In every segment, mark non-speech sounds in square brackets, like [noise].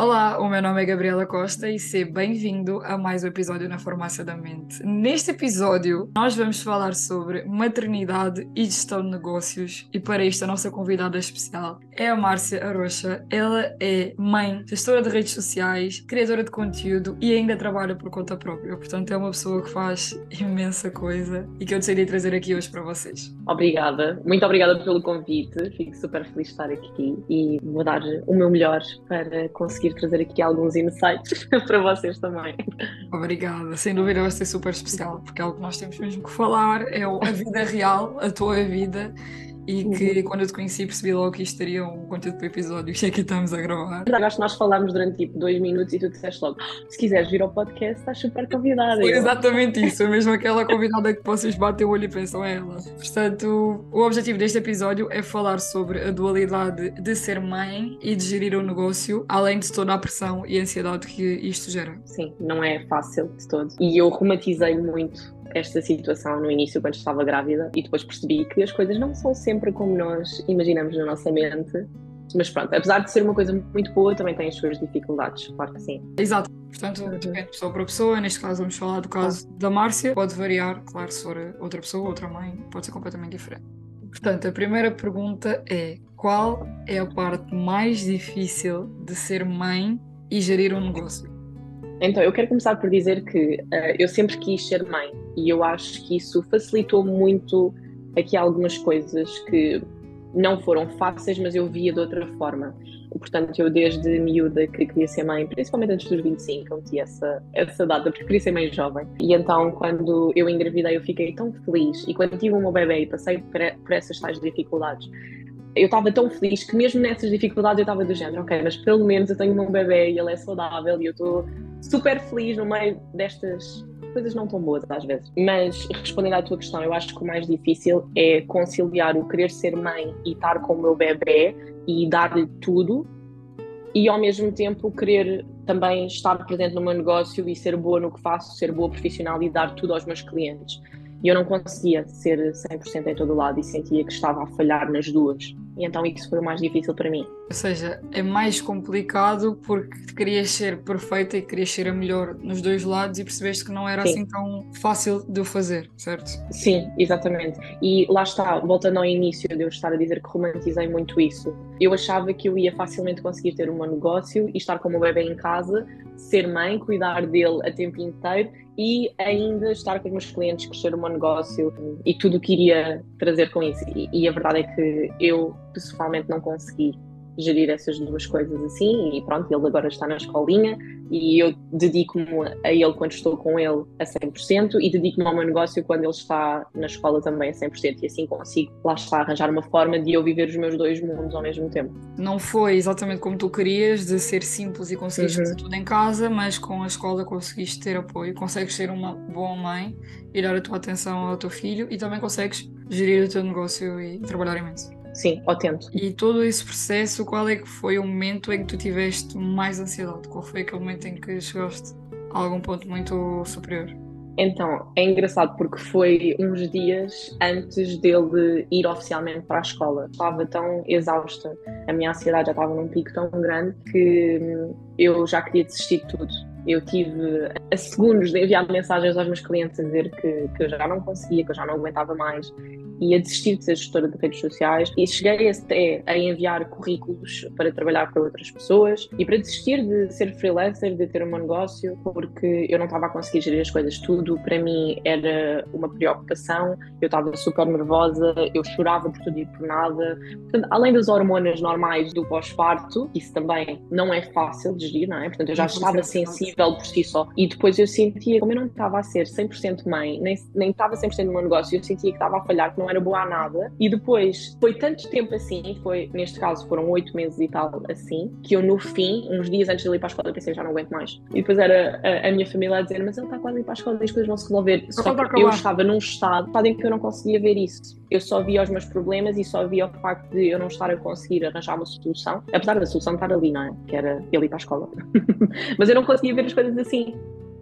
Olá, o meu nome é Gabriela Costa e seja bem-vindo a mais um episódio na Farmácia da Mente. Neste episódio, nós vamos falar sobre maternidade e gestão de negócios e para isto a nossa convidada especial é a Márcia Arocha. Ela é mãe, gestora de redes sociais, criadora de conteúdo e ainda trabalha por conta própria. Portanto, é uma pessoa que faz imensa coisa e que eu decidi trazer aqui hoje para vocês. Obrigada, muito obrigada pelo convite. Fico super feliz de estar aqui e vou dar o meu melhor para conseguir conseguir trazer aqui alguns insights [laughs] para vocês também. Obrigada, sem dúvida vai ser super especial, porque é algo que nós temos mesmo que falar, é a vida real, a tua vida e que uhum. quando eu te conheci percebi logo que isto teria um conteúdo para o episódio [laughs] que é que estamos a gravar. Acho que nós falámos durante tipo dois minutos e tu disseste logo: se quiseres vir ao podcast, estás super convidada. Foi exatamente isso, é mesmo aquela convidada que vocês batem o olho e pensam é ela. Portanto, o objetivo deste episódio é falar sobre a dualidade de ser mãe e de gerir o um negócio, além de toda a pressão e ansiedade que isto gera. Sim, não é fácil de todo. E eu romantizei muito esta situação no início, quando estava grávida, e depois percebi que as coisas não são sempre como nós imaginamos na nossa mente. Mas pronto, apesar de ser uma coisa muito boa, também tem as suas dificuldades, claro que sim. Exato, portanto, depende de pessoa para pessoa. Neste caso, vamos falar do caso da Márcia. Pode variar, claro, se for outra pessoa, outra mãe, pode ser completamente diferente. Portanto, a primeira pergunta é: qual é a parte mais difícil de ser mãe e gerir um negócio? Então, eu quero começar por dizer que uh, eu sempre quis ser mãe e eu acho que isso facilitou muito aqui algumas coisas que não foram fáceis, mas eu via de outra forma. Portanto, eu desde miúda que queria ser mãe, principalmente antes dos 25, eu meti essa, essa data, porque queria ser mãe jovem. E então, quando eu engravidei, eu fiquei tão feliz. E quando tive o meu bebê e passei por, por essas tais dificuldades, eu estava tão feliz que mesmo nessas dificuldades eu estava do género, ok, mas pelo menos eu tenho um bebê e ele é saudável e eu estou super feliz no meio destas coisas não tão boas às vezes. Mas respondendo à tua questão, eu acho que o mais difícil é conciliar o querer ser mãe e estar com o meu bebê e dar-lhe tudo e ao mesmo tempo querer também estar presente no meu negócio e ser boa no que faço, ser boa profissional e dar tudo aos meus clientes. E eu não conseguia ser 100% em todo lado e sentia que estava a falhar nas duas. E então isso foi o mais difícil para mim. Ou seja, é mais complicado porque querias ser perfeita e querias ser a melhor nos dois lados e percebeste que não era Sim. assim tão fácil de o fazer, certo? Sim, exatamente. E lá está, voltando ao início de eu estar a dizer que romantizei muito isso. Eu achava que eu ia facilmente conseguir ter um negócio e estar com o meu bebê em casa, ser mãe, cuidar dele a tempo inteiro e ainda estar com os meus clientes, crescer o meu negócio e tudo o que iria trazer com isso. E, e a verdade é que eu pessoalmente não consegui gerir essas duas coisas assim e pronto, ele agora está na escolinha e eu dedico-me a ele quando estou com ele a 100% e dedico-me ao meu negócio quando ele está na escola também a 100% e assim consigo, lá está, arranjar uma forma de eu viver os meus dois mundos ao mesmo tempo. Não foi exatamente como tu querias, de ser simples e conseguires uhum. fazer tudo em casa, mas com a escola conseguiste ter apoio, consegues ser uma boa mãe e dar a tua atenção ao teu filho e também consegues gerir o teu negócio e trabalhar imenso. Sim, ao tento. E todo esse processo, qual é que foi o momento em que tu tiveste mais ansiedade? Qual foi aquele momento em que chegaste a algum ponto muito superior? Então, é engraçado porque foi uns dias antes dele ir oficialmente para a escola. Estava tão exausta, a minha ansiedade já estava num pico tão grande que hum, eu já queria desistir de tudo. Eu tive a segundos de enviar mensagens aos meus clientes a dizer que, que eu já não conseguia, que eu já não aguentava mais e a desistir de ser gestora de redes sociais e cheguei até a enviar currículos para trabalhar para outras pessoas e para desistir de ser freelancer, de ter um meu negócio, porque eu não estava a conseguir gerir as coisas tudo. Para mim era uma preocupação, eu estava super nervosa, eu chorava por tudo e por nada. Portanto, além das hormonas normais do pós-parto, isso também não é fácil de gerir, não é? Portanto, eu já estava sensível por si só. E depois eu sentia, como eu não estava a ser 100% mãe, nem, nem estava 100% no meu negócio, eu sentia que estava a falhar, que não era boa a nada. E depois foi tanto tempo assim, foi neste caso foram oito meses e tal assim, que eu no fim, uns dias antes de ir para a escola, pensei já não aguento mais. E depois era a, a minha família a dizer: Mas ele está quase a ir para a escola e as coisas vão se resolver. Só que eu estava num estado, sabem que eu não conseguia ver isso. Eu só via os meus problemas e só via o facto de eu não estar a conseguir arranjar uma solução, apesar da solução estar ali, não é? Que era ele ir para a escola. [laughs] Mas eu não conseguia ver as coisas assim.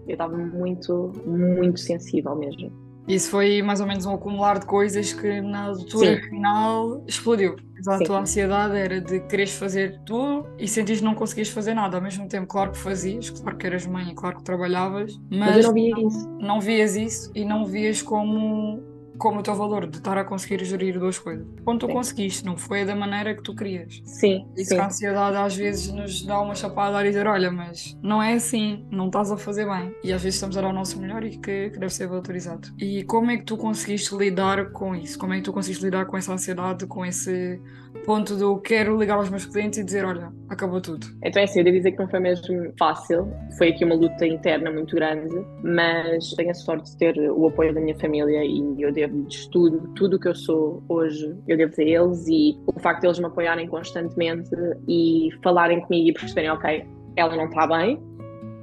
Eu estava muito, muito sensível mesmo. Isso foi mais ou menos um acumular de coisas que na altura Sim. final explodiu. A tua ansiedade era de quereres fazer tudo e sentires que não conseguias fazer nada ao mesmo tempo. Claro que fazias, claro que eras mãe e claro que trabalhavas, mas, mas não isso. Não vias isso e não vias como como o teu valor de estar a conseguir gerir duas coisas. Quando tu sim. conseguiste, não foi da maneira que tu querias. Sim. Isso sim. a ansiedade às vezes nos dá uma chapada a dizer: olha, mas não é assim, não estás a fazer bem. E às vezes estamos a dar o nosso melhor e que, que deve ser valorizado. E como é que tu conseguiste lidar com isso? Como é que tu conseguiste lidar com essa ansiedade, com esse ponto do quero ligar aos meus clientes e dizer: olha, acabou tudo? Então é assim, eu devo dizer que não foi mesmo fácil. Foi aqui uma luta interna muito grande, mas tenho a sorte de ter o apoio da minha família e eu devo devo-lhes tudo, tudo o que eu sou hoje, eu devo a eles e o facto de eles me apoiarem constantemente e falarem comigo e perceberem, ok, ela não está bem,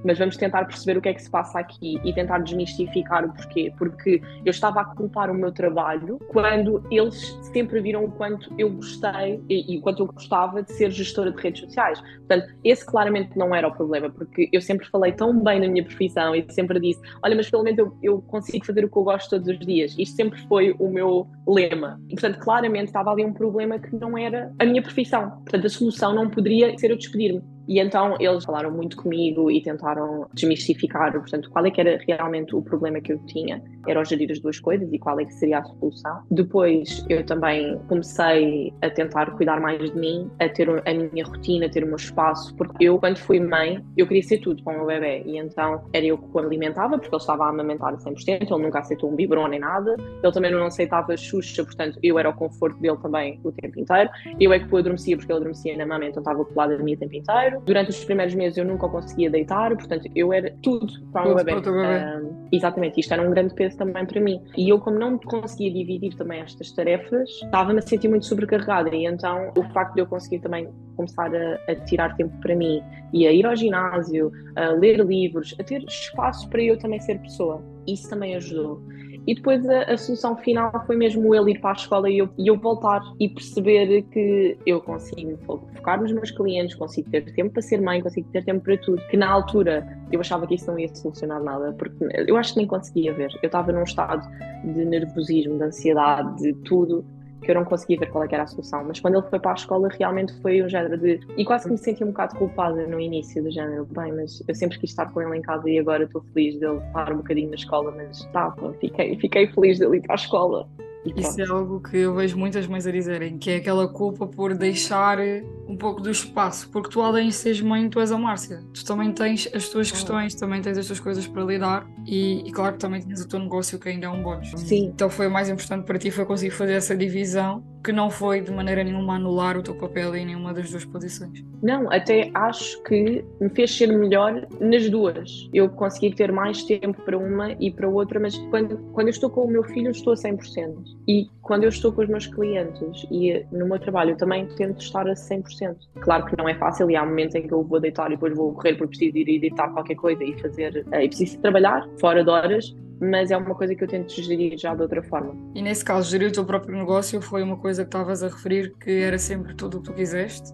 mas vamos tentar perceber o que é que se passa aqui e tentar desmistificar o porquê. Porque eu estava a culpar o meu trabalho quando eles sempre viram o quanto eu gostei e, o quanto eu gostava de ser gestora de redes sociais. Portanto, esse claramente não era o problema, porque eu sempre falei tão bem na minha profissão e sempre disse: olha, mas pelo menos eu, eu consigo fazer o que eu gosto todos os dias. Isto sempre foi o meu lema. E, portanto, claramente estava ali um problema que não era a minha profissão. Portanto, a solução não poderia ser eu despedir-me. E então eles falaram muito comigo e tentaram desmistificar, portanto, qual é que era realmente o problema que eu tinha. Era gerir as duas coisas e qual é que seria a solução. Depois eu também comecei a tentar cuidar mais de mim, a ter a minha rotina, a ter o meu espaço, porque eu, quando fui mãe, eu queria ser tudo com o meu bebê. E então era eu que o alimentava, porque ele estava a amamentar a 100%, ele nunca aceitou um biberon nem nada. Ele também não aceitava Xuxa, portanto, eu era o conforto dele também o tempo inteiro. Eu é que o adormecia, porque ele adormecia na mama, então estava colado a mim o tempo inteiro. Durante os primeiros meses eu nunca o conseguia deitar, portanto eu era tudo para o bebê. bebê. exatamente, isto era um grande peso também para mim. E eu, como não conseguia dividir também estas tarefas, estava-me a sentir muito sobrecarregada. E então o facto de eu conseguir também começar a, a, tirar tempo para mim e a ir ao ginásio, a ler livros, a ter espaço para eu também ser pessoa, isso também ajudou. E depois a, a, solução final foi mesmo ele ir para a escola e eu, e eu voltar e perceber que eu consigo focar nos meus clientes, consigo ter tempo para ser mãe, consigo ter tempo para tudo. Que na altura eu achava que isso não ia solucionar nada, porque eu acho que nem conseguia ver. Eu estava num estado de nervosismo, de ansiedade, de tudo que eu não conseguia ver qual é era a solução. Mas quando ele foi para a escola, realmente foi um género de. E quase que me senti um bocado culpada no início do género. Bem, mas eu sempre quis estar com ele em casa e agora estou feliz dele estar um bocadinho na escola, mas tá, fiquei, fiquei feliz dele ir para a escola. Isso é algo que eu vejo muitas mães a dizerem, que é aquela culpa por deixar um pouco do espaço, porque tu além de seres mãe, tu és a Márcia. Tu também tens as tuas questões, também tens as tuas coisas para lidar e, e, claro que também tens o teu negócio que ainda é um bónus. Sim. Então foi o mais importante para ti, foi conseguir fazer essa divisão que não foi de maneira nenhuma anular o teu papel em nenhuma das duas posições. Não, até acho que me fez ser melhor nas duas. Eu consegui ter mais tempo para uma e para outra, mas quando, quando eu estou com o meu filho, estou a 100%. E quando eu estou com os meus clientes e no meu trabalho, eu também tento estar a 100%. Claro que não é fácil e há momentos em que eu vou deitar e depois vou correr porque preciso ir editar qualquer coisa e fazer. Eh, e preciso trabalhar fora de horas, mas é uma coisa que eu tento gerir já de outra forma. E nesse caso, gerir o teu próprio negócio foi uma coisa que estavas a referir que era sempre tudo o que tu quiseste?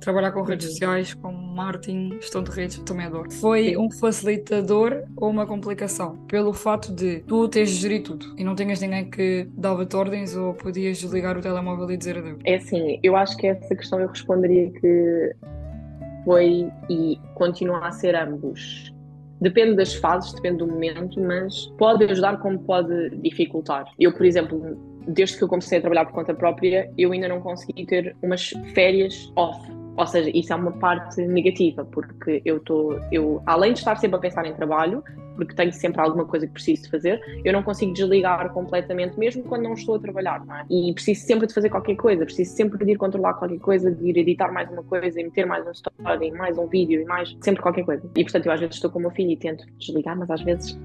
Trabalhar com redes uhum. sociais, com marketing, gestão de redes, também adoro. Foi um facilitador ou uma complicação? Pelo fato de tu teres gerir tudo e não tinhas ninguém que dava-te ordens ou podias desligar o telemóvel e dizer adeus? É assim, eu acho que essa questão eu responderia que foi e continua a ser ambos Depende das fases, depende do momento, mas pode ajudar como pode dificultar. Eu, por exemplo, desde que eu comecei a trabalhar por conta própria, eu ainda não consegui ter umas férias off. Ou seja, isso é uma parte negativa, porque eu estou, eu, além de estar sempre a pensar em trabalho, porque tenho sempre alguma coisa que preciso de fazer, eu não consigo desligar completamente, mesmo quando não estou a trabalhar, é? E preciso sempre de fazer qualquer coisa, preciso sempre de ir controlar qualquer coisa, de ir editar mais uma coisa, e meter mais uma história, mais um vídeo, e mais sempre qualquer coisa. E portanto, eu às vezes estou com o meu filho e tento desligar, mas às vezes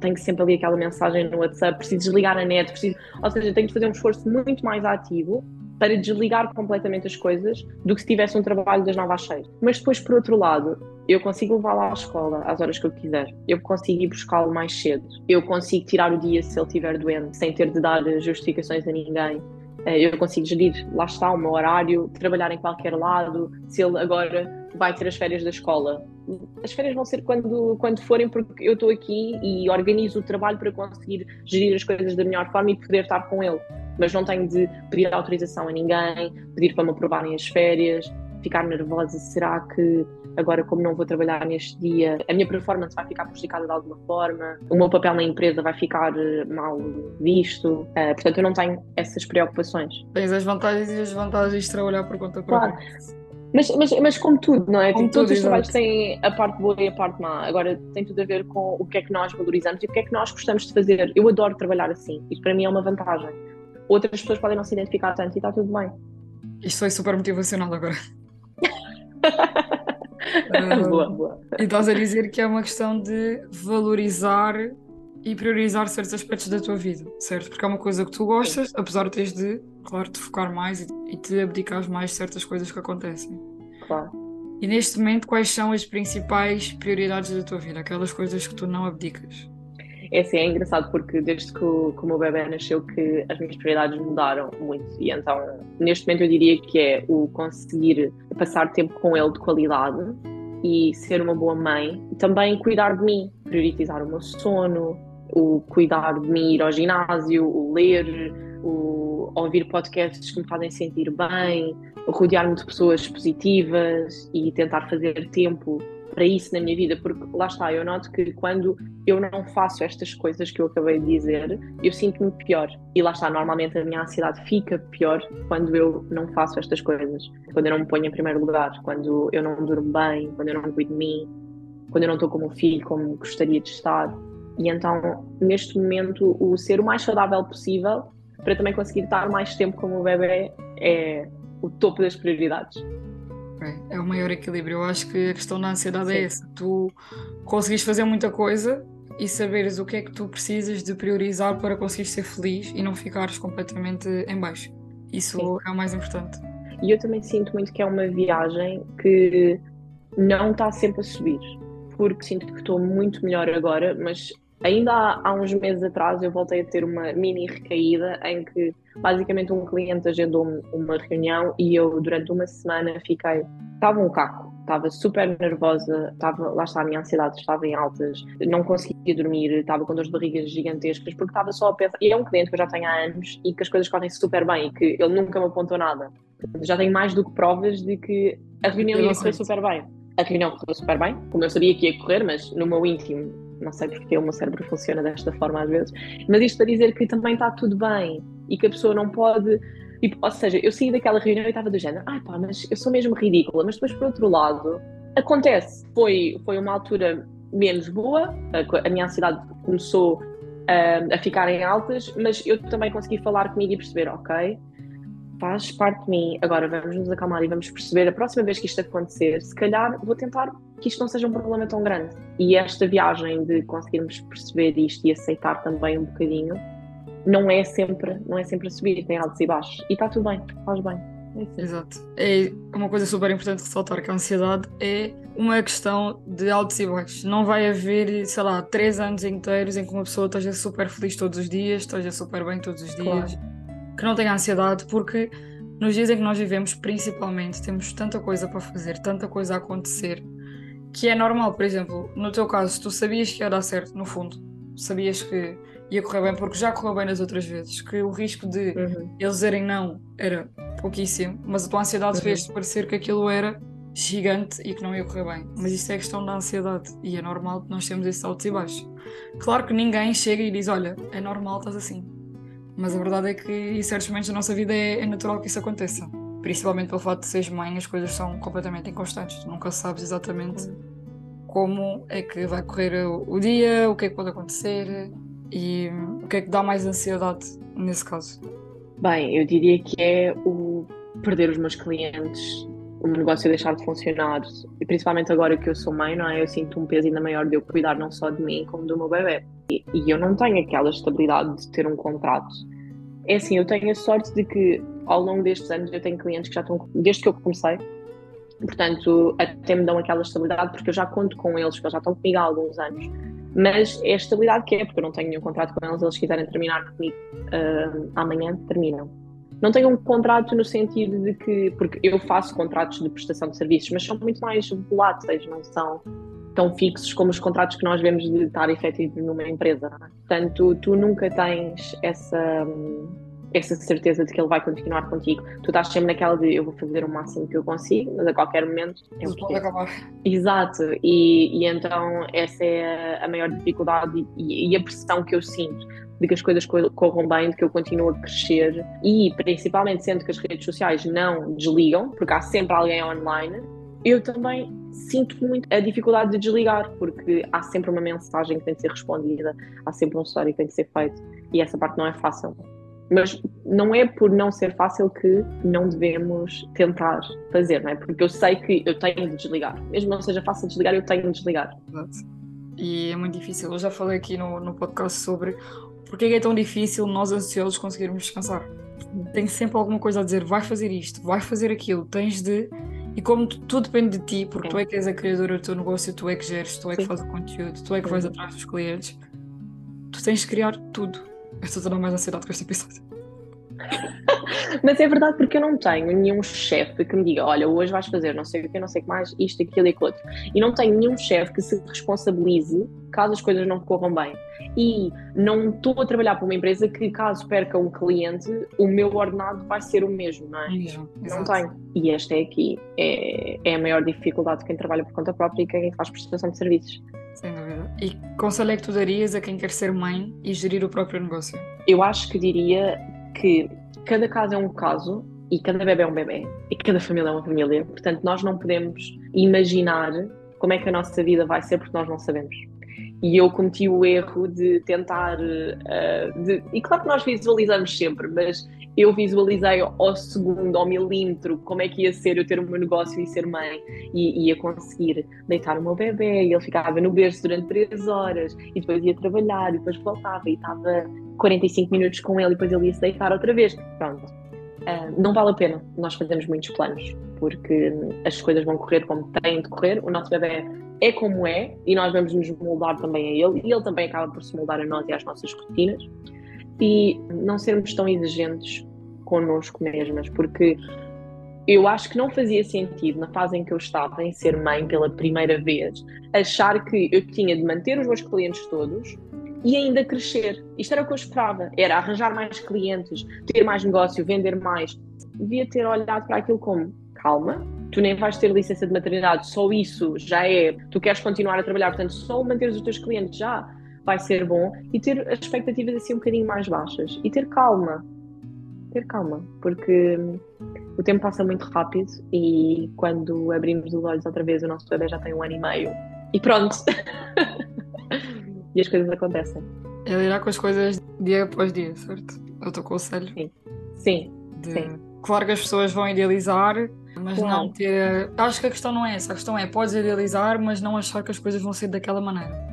tenho sempre ali aquela mensagem no WhatsApp, preciso desligar a net, preciso, ou seja, tenho que fazer um esforço muito mais ativo para desligar completamente as coisas do que se tivesse um trabalho das 9 às 6. Mas depois, por outro lado, eu consigo levá-lo à escola às horas que eu quiser. Eu consigo ir buscá-lo mais cedo. Eu consigo tirar o dia se ele estiver doente, sem ter de dar justificações a ninguém. eh, eu consigo gerir, lá está, o meu horário, trabalhar em qualquer lado, se ele agora vai ter as férias da escola. As férias vão ser quando, quando forem, porque eu estou aqui e organizo o trabalho para conseguir gerir as coisas da melhor forma e poder estar com ele. Mas não tenho de pedir autorização a ninguém, pedir para me aprovarem as férias, ficar nervosa. Será que agora, como não vou trabalhar neste dia, a minha performance vai ficar prejudicada de alguma forma? O meu papel na empresa vai ficar eh, mal visto? Uh, portanto, eu não tenho essas preocupações. Tens as vantagens e as desvantagens de trabalhar por conta própria. Claro. Mas, mas, mas como tudo, não é? Como tipo, todos os trabalhos têm a parte boa e a parte má. Agora tem tudo a ver com o que é que nós valorizamos e o que é que nós gostamos de fazer. Eu adoro trabalhar assim. Isso para mim é uma vantagem. Outras pessoas podem não se identificar tanto e está tudo bem. Isto foi super motivacional agora. uh, [laughs] boa, boa. E estás a dizer que é uma questão de valorizar e priorizar certos aspectos da tua vida, certo? Porque é uma coisa que tu gostas, apesar de teres de, claro, te focar mais e, te abdicar mais de certas coisas que acontecem. Claro. E neste momento, quais são as principais prioridades da tua vida? Aquelas coisas que tu não abdicas? É assim, é engraçado porque desde que o, que o meu bebê nasceu que as minhas prioridades mudaram muito. E então neste momento eu diria que é o conseguir passar tempo com ele de qualidade e ser uma boa mãe, também cuidar de mim, priorizar o meu sono, o cuidar de mim, ir ao ginásio, o ler, o ouvir podcasts que me fazem sentir bem, rodear-me de pessoas positivas e tentar fazer tempo para isso na minha vida, porque lá está, eu noto que quando eu não faço estas coisas que eu acabei de dizer, eu sinto-me pior. E lá está, normalmente a minha ansiedade fica pior quando eu não faço estas coisas. Quando eu não me ponho em primeiro lugar, quando eu não durmo bem, quando eu não cuido de mim, quando eu não estou como o filho como gostaria de estar. E então, neste momento, o ser o mais saudável possível para também conseguir estar mais tempo como o bebê é o topo das prioridades. É, é o maior equilíbrio. Eu acho que a questão da ansiedade é Sim. é essa. Tu conseguires fazer muita coisa e saberes o que é que tu precisas de priorizar para conseguir ser feliz e não ficares completamente em baixo. Isso Sim. é o mais importante. E eu também sinto muito que é uma viagem que não está sempre a subir, porque sinto que estou muito melhor agora, mas Ainda há, há, uns meses atrás eu voltei a ter uma mini recaída em que basicamente um cliente agendou-me uma reunião e eu durante uma semana fiquei. Estava um caco, estava super nervosa, estava, lá está a minha ansiedade, estava em altas, não conseguia dormir, estava com dores de barriga gigantescas, porque estava só a pensar. E é um cliente que eu já tenho há anos e que as coisas correm super bem e que ele nunca me apontou nada. Já tenho mais do que provas de que a reunião ia correr super bem. A reunião correu super bem, como eu sabia que ia correr, mas no meu íntimo não sei porque o meu cérebro funciona desta forma às vezes, mas isto para dizer que também está tudo bem e que a pessoa não pode. Tipo, ou seja, eu saí daquela reunião e estava do género, ai pá, mas eu sou mesmo ridícula, mas depois por outro lado, acontece. Foi, foi uma altura menos boa, a, a minha ansiedade começou uh, a ficar em altas, mas eu também consegui falar comigo e perceber, ok, faz parte de mim. Agora vamos nos acalmar e vamos perceber a próxima vez que isto acontecer, se calhar vou tentar que isto não seja um problema tão grande. E esta viagem de conseguirmos perceber isto e aceitar também um bocadinho, não é sempre, não é sempre a subir, tem altos e baixos. E está tudo bem, faz bem. É. Exato. É uma coisa super importante ressaltar que a ansiedade é uma questão de altos e baixos. Não vai haver, sei lá, três anos inteiros em que uma pessoa esteja super feliz todos os dias, esteja super bem todos os dias. Claro que não tenha ansiedade, porque nos dias em que nós vivemos, principalmente, temos tanta coisa para fazer, tanta coisa a acontecer, que é normal. Por exemplo, no teu caso, tu sabias que ia dar certo, no fundo, sabias que ia correr bem, porque já correu bem nas outras vezes, que o risco de uhum. eles dizerem não era pouquíssimo, mas a tua ansiedade uhum. fez parecer que aquilo era gigante e que não ia correr bem. Mas isto é questão da ansiedade e é normal que nós temos esses altos e baixos. Claro que ninguém chega e diz: Olha, é normal, estás assim. Mas a verdade é que em certos momentos da nossa vida é, é natural que isso aconteça. Principalmente pelo fato de seres mãe, as coisas são completamente inconstantes. Tu nunca sabes exatamente como é que vai correr o, dia, o que é que pode acontecer e o que é que dá mais ansiedade nesse caso. Bem, eu diria que é o perder os meus clientes, o meu negócio deixar de funcionar, e principalmente agora que eu sou mãe, não é? Eu sinto um peso ainda maior de eu cuidar não só de mim, como do meu bebê. E, e eu não tenho aquela estabilidade de ter um contrato é assim, eu tenho a sorte de que ao longo destes anos eu tenho clientes que já estão, desde que eu comecei, portanto, até me dão aquela estabilidade porque eu já conto com eles, porque eles já estão comigo há alguns anos. Mas é a estabilidade que é, porque eu não tenho nenhum contrato com eles, eles quiserem terminar comigo uh, amanhã, terminam. Não tenho um contrato no sentido de que, porque eu faço contratos de prestação de serviços, mas são muito mais voláteis, não são tão fixos como os contratos que nós vemos de estar efetivo numa empresa. É? Portanto, tu nunca tens essa, essa certeza de que ele vai continuar contigo. Tu estás sempre naquela de eu vou fazer o máximo que eu consigo, mas a qualquer momento é o pode acabar. Exato, e, e, então essa é a maior dificuldade e, e a pressão que eu sinto de que as coisas corram bem, de que eu continuo a crescer e principalmente sendo que as redes sociais não desligam, porque há sempre alguém online, eu também sinto muito a dificuldade de desligar, porque há sempre uma mensagem que tem de ser respondida, há sempre um story que tem de ser feito e essa parte não é fácil. Mas não é por não ser fácil que não devemos tentar fazer, não é? Porque eu sei que eu tenho de desligar. Mesmo não seja fácil desligar, eu tenho de desligar. Exato. E é muito difícil. Eu já falei aqui no, no podcast sobre porque é tão difícil nós ansiosos conseguirmos descansar. Tem sempre alguma coisa a dizer, vai fazer isto, vai fazer aquilo, tens de e como tu, tudo depende de ti, porque Sim. tu é que és a criadora do teu negócio, tu é que geres, tu é que fazes o conteúdo, tu é que vais atrás dos clientes, tu tens de criar tudo. Estou a dar mais ansiedade com este episódio. Mas é verdade porque eu não tenho nenhum chefe que me diga, olha, hoje vais fazer não sei o que, não sei o que mais, isto, aquilo e aquilo outro. E não tenho nenhum chefe que se responsabilize caso as coisas não corram bem. E não estou a trabalhar para uma empresa que, caso perca um cliente, o meu ordenado vai ser o mesmo, não é? Não tenho. E esta é aqui, é, é a maior dificuldade de quem trabalha por conta própria e quem faz prestação de serviços. Sem dúvida. E que conselho é que tu darias a quem quer ser mãe e gerir o próprio negócio? Eu acho que diria que cada caso é um caso e cada bebê é um bebê e cada família é uma família. Portanto, nós não podemos imaginar como é que a nossa vida vai ser porque nós não sabemos. E eu cometi o erro de tentar. Uh, de, e claro que nós visualizamos sempre, mas eu visualizei ao segundo, ao milímetro, como é que ia ser eu ter o meu negócio e ser mãe, e ia conseguir deitar o meu bebê, e ele ficava no berço durante três horas, e depois ia trabalhar, e depois voltava, e estava 45 minutos com ele, e depois ele ia se deitar outra vez. Pronto. Uh, não vale a pena. Nós fazermos muitos planos, porque as coisas vão correr como têm de correr, o nosso bebê é como é, e nós vamos nos moldar também a ele, e ele também acaba por se moldar a nós e às nossas rotinas. E não sermos tão exigentes connosco mesmas, porque eu acho que não fazia sentido, na fase em que eu estava, em ser mãe pela primeira vez, achar que eu tinha de manter os meus clientes todos e ainda crescer. Isto era o que eu esperava, era arranjar mais clientes, ter mais negócio, vender mais. Devia ter olhado para aquilo como, calma, tu nem vais ter licença de maternidade, só isso já é, tu queres continuar a trabalhar, portanto, só manter os teus clientes já vai ser bom e ter as expectativas assim um bocadinho mais baixas e ter calma. Ter calma, porque o tempo passa muito rápido e quando abrimos os olhos outra vez o nosso bebê já tem um ano e meio e pronto. [laughs] e as coisas acontecem. É lidar com as coisas dia após dia, certo? É o teu conselho? Sim. Sim. De... Sim. Claro que as pessoas vão idealizar, mas claro. não ter. Acho que a questão não é essa. A questão é: podes idealizar, mas não achar que as coisas vão ser daquela maneira.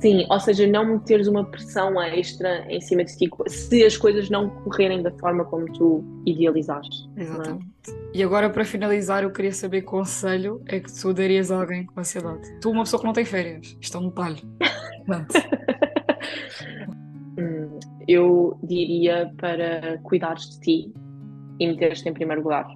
Sim, ou seja, não meteres uma pressão extra em cima de ti se as coisas não correrem da forma como tu idealizaste. É? Exatamente. É? E agora, para finalizar, eu queria saber que conselho é que tu darias a alguém com ansiedade. Tu, uma pessoa que não tem férias, isto é um detalhe. [laughs] [laughs] eu diria para cuidares de ti e meteres-te em primeiro lugar.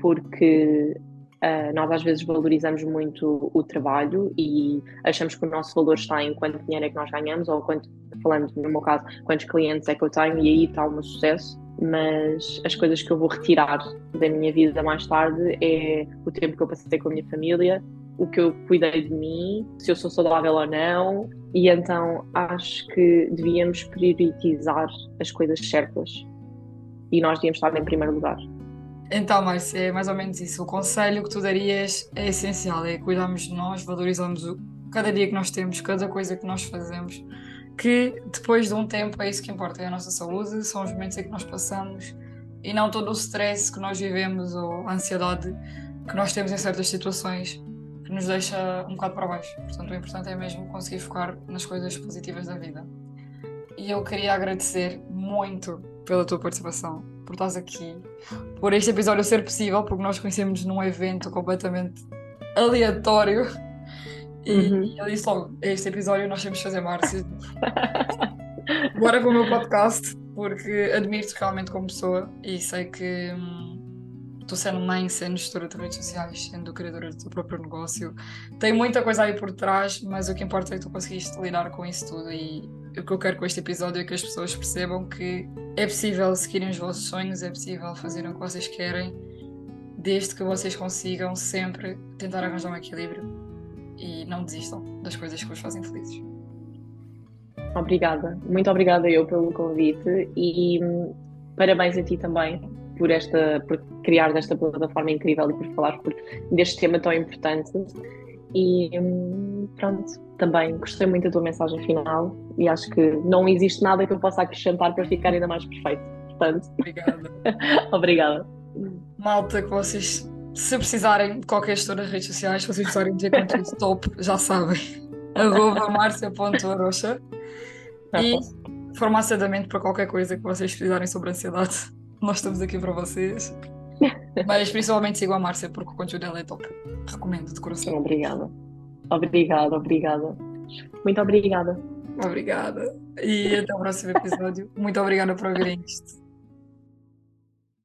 Porque Uh, nós às vezes valorizamos muito o trabalho e achamos que o nosso valor está em quanto dinheiro é que nós ganhamos ou quanto, falando no meu caso, quantos clientes é que eu tenho e aí está o meu sucesso. Mas as coisas que eu vou retirar da minha vida mais tarde é o tempo que eu passei com a minha família, o que eu cuidei de mim, se eu sou saudável ou não, e então acho que devíamos priorizar as coisas certas e nós devíamos estar em primeiro lugar. Então, Márcia, é mais ou menos isso. O conselho que tu darias é essencial, é cuidarmos de nós, valorizarmos o, cada dia que nós temos, cada coisa que nós fazemos, que depois de um tempo é isso que importa, é a nossa saúde, são os momentos em que nós passamos e não todo o stress que nós vivemos ou a ansiedade que nós temos em certas situações que nos deixa um bocado para baixo. Portanto, o importante é mesmo conseguir focar nas coisas positivas da vida. E eu queria agradecer muito pela tua participação por estás aqui, por este episódio ser possível, porque nós conhecemos num evento completamente aleatório. E, uhum. e disse logo: este episódio nós temos de fazer Márcia. Bora para o meu podcast. porque admiro-te realmente como pessoa e sei que hum, tu sendo mãe, sendo gestora de redes sociais, sendo criadora do teu próprio negócio, tem muita coisa aí por trás, mas o que importa é que tu conseguiste lidar com isso tudo. E o que eu quero com este episódio é que as pessoas percebam que é possível seguirem os vossos sonhos, é possível fazerem o que vocês querem, desde que vocês consigam sempre tentar arranjar um equilíbrio e não desistam das coisas que vos fazem felizes. Obrigada, muito obrigada eu pelo convite e hum, parabéns a ti também por esta por criar desta plataforma incrível e por falar por, deste tema tão importante e hum, pronto, também gostei muito da tua mensagem final e acho que não existe nada que eu possa acrescentar para ficar ainda mais perfeito. Portanto, Obrigada. [laughs] obrigada. Malta, que vocês, se precisarem de qualquer gestora de redes sociais, se vocês precisarem de conteúdo top, já sabem. [laughs] Arroba marcia.arocha e farmácia da mente para qualquer coisa que vocês precisarem sobre ansiedade. Nós estamos aqui para vocês. Mas principalmente sigam a Márcia porque o conteúdo dela é top. Recomendo de coração. Obrigada. Obrigada, obrigada. Muito obrigada. Obrigada. E até o próximo episódio. Muito obrigada por ouvirem isto.